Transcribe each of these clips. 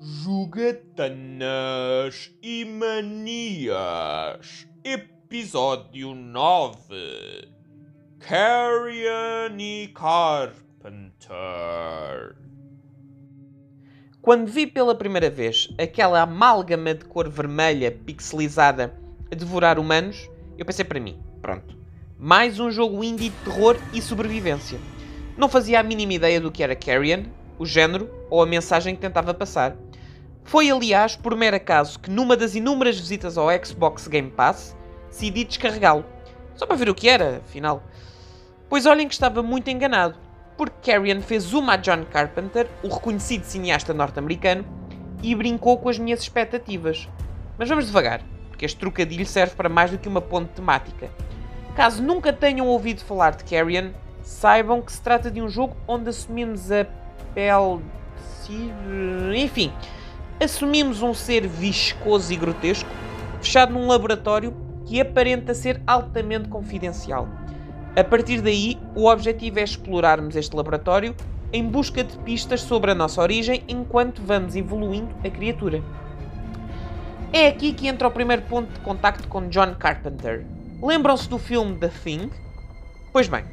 Jogatanas e Manias, Episódio 9 Carrion e Carpenter. Quando vi pela primeira vez aquela amálgama de cor vermelha pixelizada a devorar humanos, eu pensei para mim: pronto, mais um jogo indie de terror e sobrevivência. Não fazia a mínima ideia do que era Carrion, o género ou a mensagem que tentava passar. Foi, aliás, por mero acaso que numa das inúmeras visitas ao Xbox Game Pass decidi descarregá-lo. Só para ver o que era, afinal. Pois olhem que estava muito enganado, porque Carrion fez uma a John Carpenter, o reconhecido cineasta norte-americano, e brincou com as minhas expectativas. Mas vamos devagar, porque este trocadilho serve para mais do que uma ponte temática. Caso nunca tenham ouvido falar de Carrion, saibam que se trata de um jogo onde assumimos a pele. Enfim, assumimos um ser viscoso e grotesco, fechado num laboratório que aparenta ser altamente confidencial. A partir daí, o objetivo é explorarmos este laboratório em busca de pistas sobre a nossa origem enquanto vamos evoluindo a criatura. É aqui que entra o primeiro ponto de contacto com John Carpenter. Lembram-se do filme The Thing? Pois bem,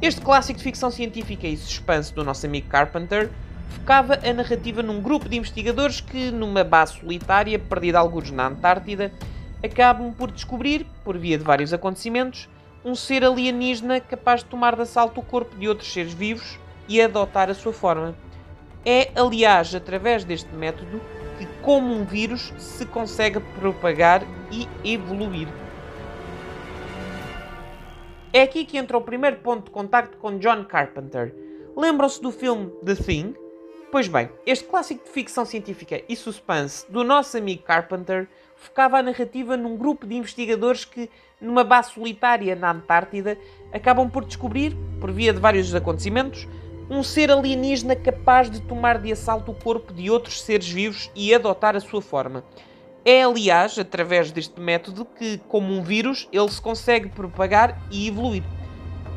este clássico de ficção científica e suspense do nosso amigo Carpenter focava a narrativa num grupo de investigadores que, numa base solitária, perdida alguns na Antártida, acabam por descobrir, por via de vários acontecimentos, um ser alienígena capaz de tomar de assalto o corpo de outros seres vivos e adotar a sua forma. É, aliás, através deste método que, como um vírus, se consegue propagar e evoluir. É aqui que entra o primeiro ponto de contacto com John Carpenter. Lembram-se do filme The Thing? Pois bem, este clássico de ficção científica e suspense do nosso amigo Carpenter focava a narrativa num grupo de investigadores que, numa base solitária na Antártida, acabam por descobrir, por via de vários acontecimentos, um ser alienígena capaz de tomar de assalto o corpo de outros seres vivos e adotar a sua forma. É, aliás, através deste método que, como um vírus, ele se consegue propagar e evoluir.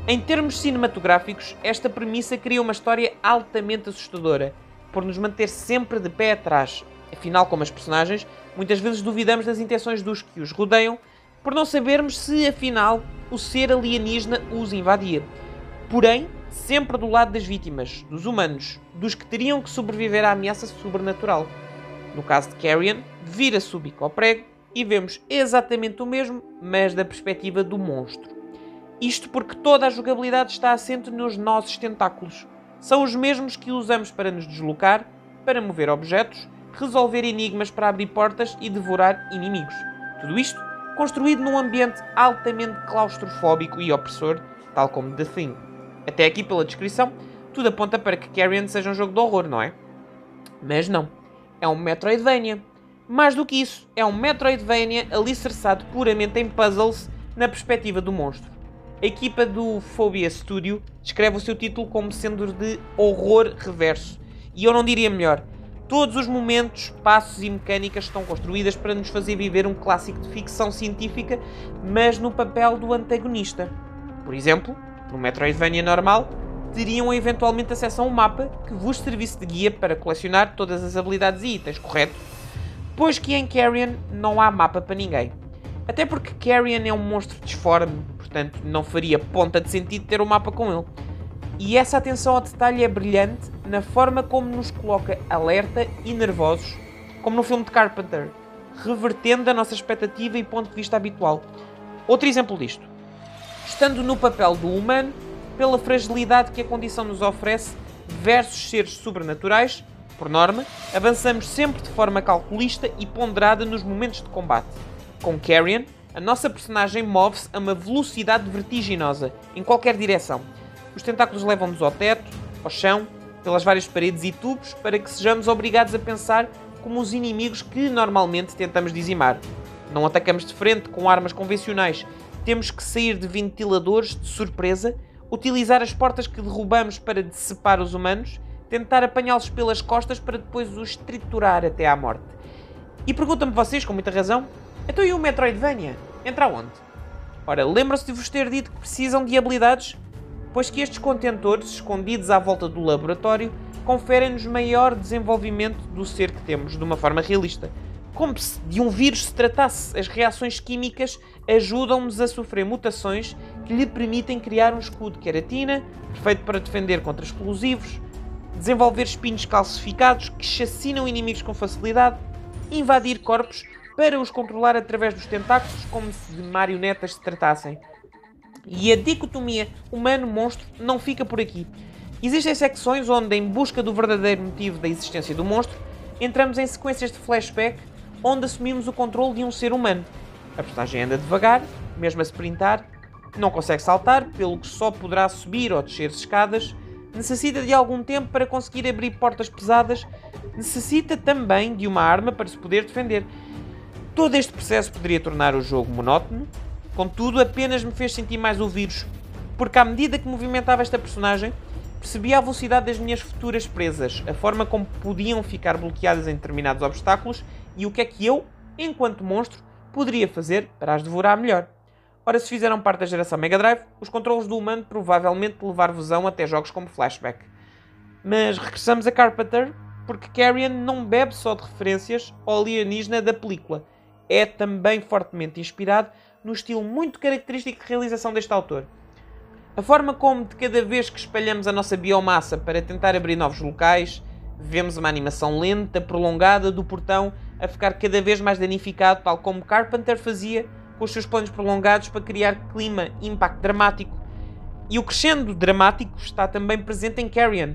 Em termos cinematográficos, esta premissa cria uma história altamente assustadora, por nos manter sempre de pé atrás. Afinal, como as personagens, muitas vezes duvidamos das intenções dos que os rodeiam, por não sabermos se, afinal, o ser alienígena os invadia. Porém, sempre do lado das vítimas, dos humanos, dos que teriam que sobreviver à ameaça sobrenatural. No caso de Carrion, vira-se o bico ao prego e vemos exatamente o mesmo, mas da perspectiva do monstro. Isto porque toda a jogabilidade está assente nos nossos tentáculos. São os mesmos que usamos para nos deslocar, para mover objetos, resolver enigmas para abrir portas e devorar inimigos. Tudo isto construído num ambiente altamente claustrofóbico e opressor, tal como The Thing. Até aqui, pela descrição, tudo aponta para que Carrion seja um jogo de horror, não é? Mas não. É um Metroidvania. Mais do que isso, é um Metroidvania alicerçado puramente em puzzles na perspectiva do monstro. A equipa do Phobia Studio descreve o seu título como sendo de horror reverso. E eu não diria melhor. Todos os momentos, passos e mecânicas estão construídas para nos fazer viver um clássico de ficção científica, mas no papel do antagonista. Por exemplo, no Metroidvania normal, teriam eventualmente acesso a um mapa que vos servisse de guia para colecionar todas as habilidades e itens, correto? Pois que em Carrion não há mapa para ninguém. Até porque Carrion é um monstro disforme, portanto não faria ponta de sentido ter um mapa com ele. E essa atenção ao detalhe é brilhante na forma como nos coloca alerta e nervosos, como no filme de Carpenter, revertendo a nossa expectativa e ponto de vista habitual. Outro exemplo disto. Estando no papel do humano, pela fragilidade que a condição nos oferece versus seres sobrenaturais, por norma, avançamos sempre de forma calculista e ponderada nos momentos de combate. Com Carrion, a nossa personagem move-se a uma velocidade vertiginosa, em qualquer direção. Os tentáculos levam-nos ao teto, ao chão, pelas várias paredes e tubos, para que sejamos obrigados a pensar como os inimigos que normalmente tentamos dizimar. Não atacamos de frente com armas convencionais, temos que sair de ventiladores de surpresa, utilizar as portas que derrubamos para decepar os humanos, tentar apanhá-los pelas costas para depois os triturar até à morte. E perguntam-me vocês, com muita razão, então e o Metroidvania? Entra onde? Ora, lembram-se de vos ter dito que precisam de habilidades? Pois que estes contentores, escondidos à volta do laboratório, conferem-nos maior desenvolvimento do ser que temos, de uma forma realista. Como se de um vírus se tratasse, as reações químicas ajudam-nos a sofrer mutações que lhe permitem criar um escudo de queratina, perfeito para defender contra explosivos, desenvolver espinhos calcificados que chacinam inimigos com facilidade, invadir corpos para os controlar através dos tentáculos como se de marionetas se tratassem. E a dicotomia humano-monstro não fica por aqui. Existem secções onde, em busca do verdadeiro motivo da existência do monstro, entramos em sequências de flashback onde assumimos o controle de um ser humano. A personagem anda devagar, mesmo a sprintar, não consegue saltar, pelo que só poderá subir ou descer escadas, necessita de algum tempo para conseguir abrir portas pesadas, necessita também de uma arma para se poder defender. Todo este processo poderia tornar o jogo monótono, contudo, apenas me fez sentir mais o vírus, porque à medida que movimentava esta personagem, percebia a velocidade das minhas futuras presas, a forma como podiam ficar bloqueadas em determinados obstáculos e o que é que eu, enquanto monstro, poderia fazer para as devorar melhor. Ora, se fizeram parte da geração Mega Drive, os controles do humano provavelmente levar-vos-ão até jogos como Flashback. Mas regressamos a Carpenter, porque Carrion não bebe só de referências ao alienígena da película, é também fortemente inspirado no estilo muito característico de realização deste autor. A forma como, de cada vez que espalhamos a nossa biomassa para tentar abrir novos locais, vemos uma animação lenta, prolongada do portão a ficar cada vez mais danificado, tal como Carpenter fazia com os seus planos prolongados para criar clima e impacto dramático. E o crescendo dramático está também presente em Carrion.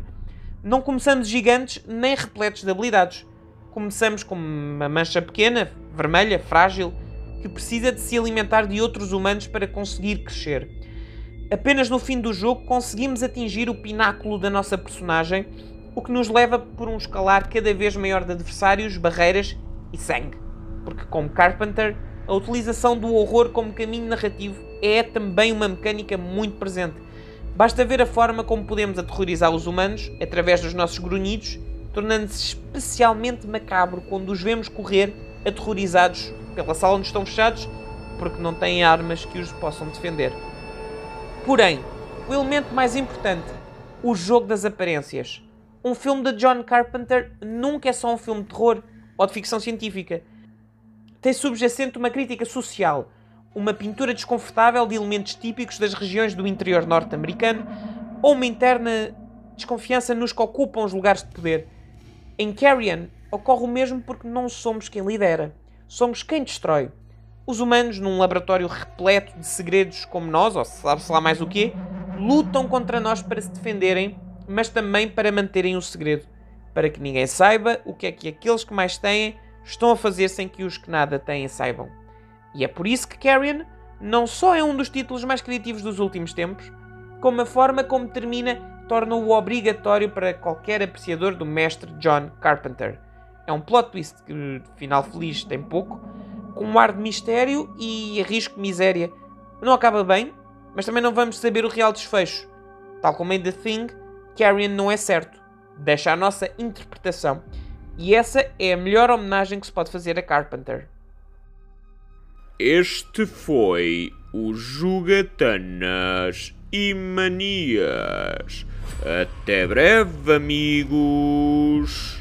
Não começamos gigantes nem repletos de habilidades. Começamos com uma mancha pequena, vermelha, frágil, que precisa de se alimentar de outros humanos para conseguir crescer. Apenas no fim do jogo conseguimos atingir o pináculo da nossa personagem, o que nos leva por um escalar cada vez maior de adversários, barreiras e sangue. Porque, como Carpenter, a utilização do horror como caminho narrativo é também uma mecânica muito presente. Basta ver a forma como podemos aterrorizar os humanos através dos nossos grunhidos, tornando-se especialmente macabro quando os vemos correr aterrorizados pela sala onde estão fechados porque não têm armas que os possam defender. Porém, o elemento mais importante, o jogo das aparências. Um filme de John Carpenter nunca é só um filme de terror ou de ficção científica. Tem subjacente uma crítica social, uma pintura desconfortável de elementos típicos das regiões do interior norte-americano ou uma interna desconfiança nos que ocupam os lugares de poder. Em Carrion ocorre o mesmo porque não somos quem lidera somos quem destrói. Os humanos, num laboratório repleto de segredos como nós, ou sabe-se lá mais o quê, lutam contra nós para se defenderem, mas também para manterem o segredo, para que ninguém saiba o que é que aqueles que mais têm estão a fazer sem que os que nada têm saibam. E é por isso que Carrion não só é um dos títulos mais criativos dos últimos tempos, como a forma como termina torna-o obrigatório para qualquer apreciador do mestre John Carpenter. É um plot twist que, final feliz, tem pouco, com um ar de mistério e risco miséria. Não acaba bem, mas também não vamos saber o real desfecho. Tal como em The Thing, Carrion não é certo. Deixa a nossa interpretação. E essa é a melhor homenagem que se pode fazer a Carpenter. Este foi o Jugatanas e Manias. Até breve, amigos!